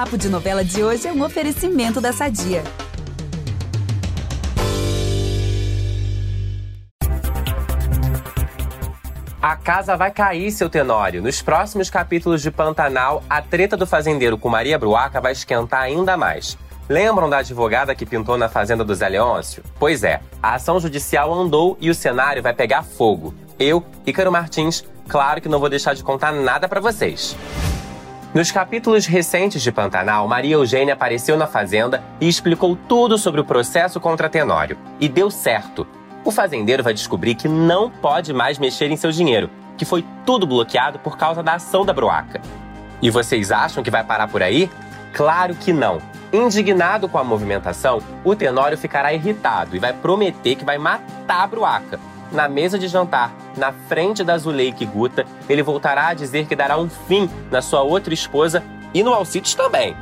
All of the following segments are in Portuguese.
Papo de Novela de hoje é um oferecimento da Sadia. A casa vai cair, seu Tenório. Nos próximos capítulos de Pantanal, a treta do fazendeiro com Maria Bruaca vai esquentar ainda mais. Lembram da advogada que pintou na fazenda do Zé Leôncio? Pois é, a ação judicial andou e o cenário vai pegar fogo. Eu, Ícaro Martins, claro que não vou deixar de contar nada para vocês. Nos capítulos recentes de Pantanal, Maria Eugênia apareceu na fazenda e explicou tudo sobre o processo contra Tenório. E deu certo o fazendeiro vai descobrir que não pode mais mexer em seu dinheiro, que foi tudo bloqueado por causa da ação da Broaca. E vocês acham que vai parar por aí? Claro que não. Indignado com a movimentação, o Tenório ficará irritado e vai prometer que vai matar a Bruaca. Na mesa de jantar, na frente da Zuleika e Guta, ele voltará a dizer que dará um fim na sua outra esposa e no Alcides também.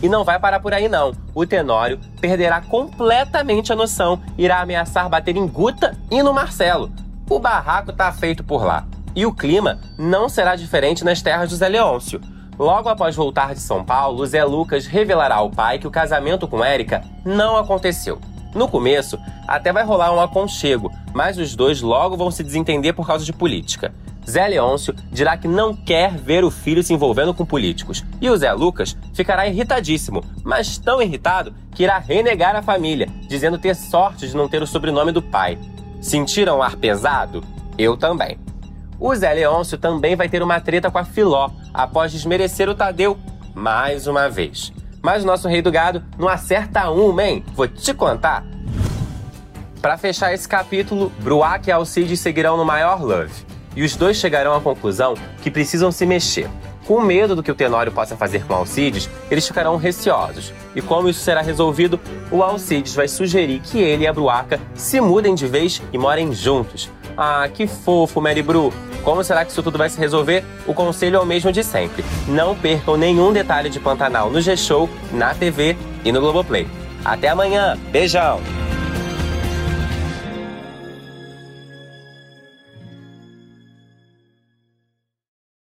E não vai parar por aí não. O Tenório perderá completamente a noção, irá ameaçar bater em Guta e no Marcelo. O barraco tá feito por lá. E o clima não será diferente nas terras do Zé Leôncio. Logo após voltar de São Paulo, Zé Lucas revelará ao pai que o casamento com Érica não aconteceu. No começo, até vai rolar um aconchego, mas os dois logo vão se desentender por causa de política. Zé Leôncio dirá que não quer ver o filho se envolvendo com políticos. E o Zé Lucas ficará irritadíssimo, mas tão irritado que irá renegar a família, dizendo ter sorte de não ter o sobrenome do pai. Sentiram ar pesado? Eu também. O Zé Leôncio também vai ter uma treta com a Filó, após desmerecer o Tadeu mais uma vez. Mas o nosso rei do gado não acerta uma, hein? Vou te contar. Para fechar esse capítulo, Bruac e Alcides seguirão no maior love e os dois chegarão à conclusão que precisam se mexer. Com medo do que o Tenório possa fazer com Alcides, eles ficarão receosos. E como isso será resolvido, o Alcides vai sugerir que ele e a Bruaca se mudem de vez e morem juntos. Ah, que fofo, Mary Bru! Como será que isso tudo vai se resolver? O conselho é o mesmo de sempre. Não percam nenhum detalhe de Pantanal no G-Show, na TV e no Globoplay. Até amanhã. Beijão!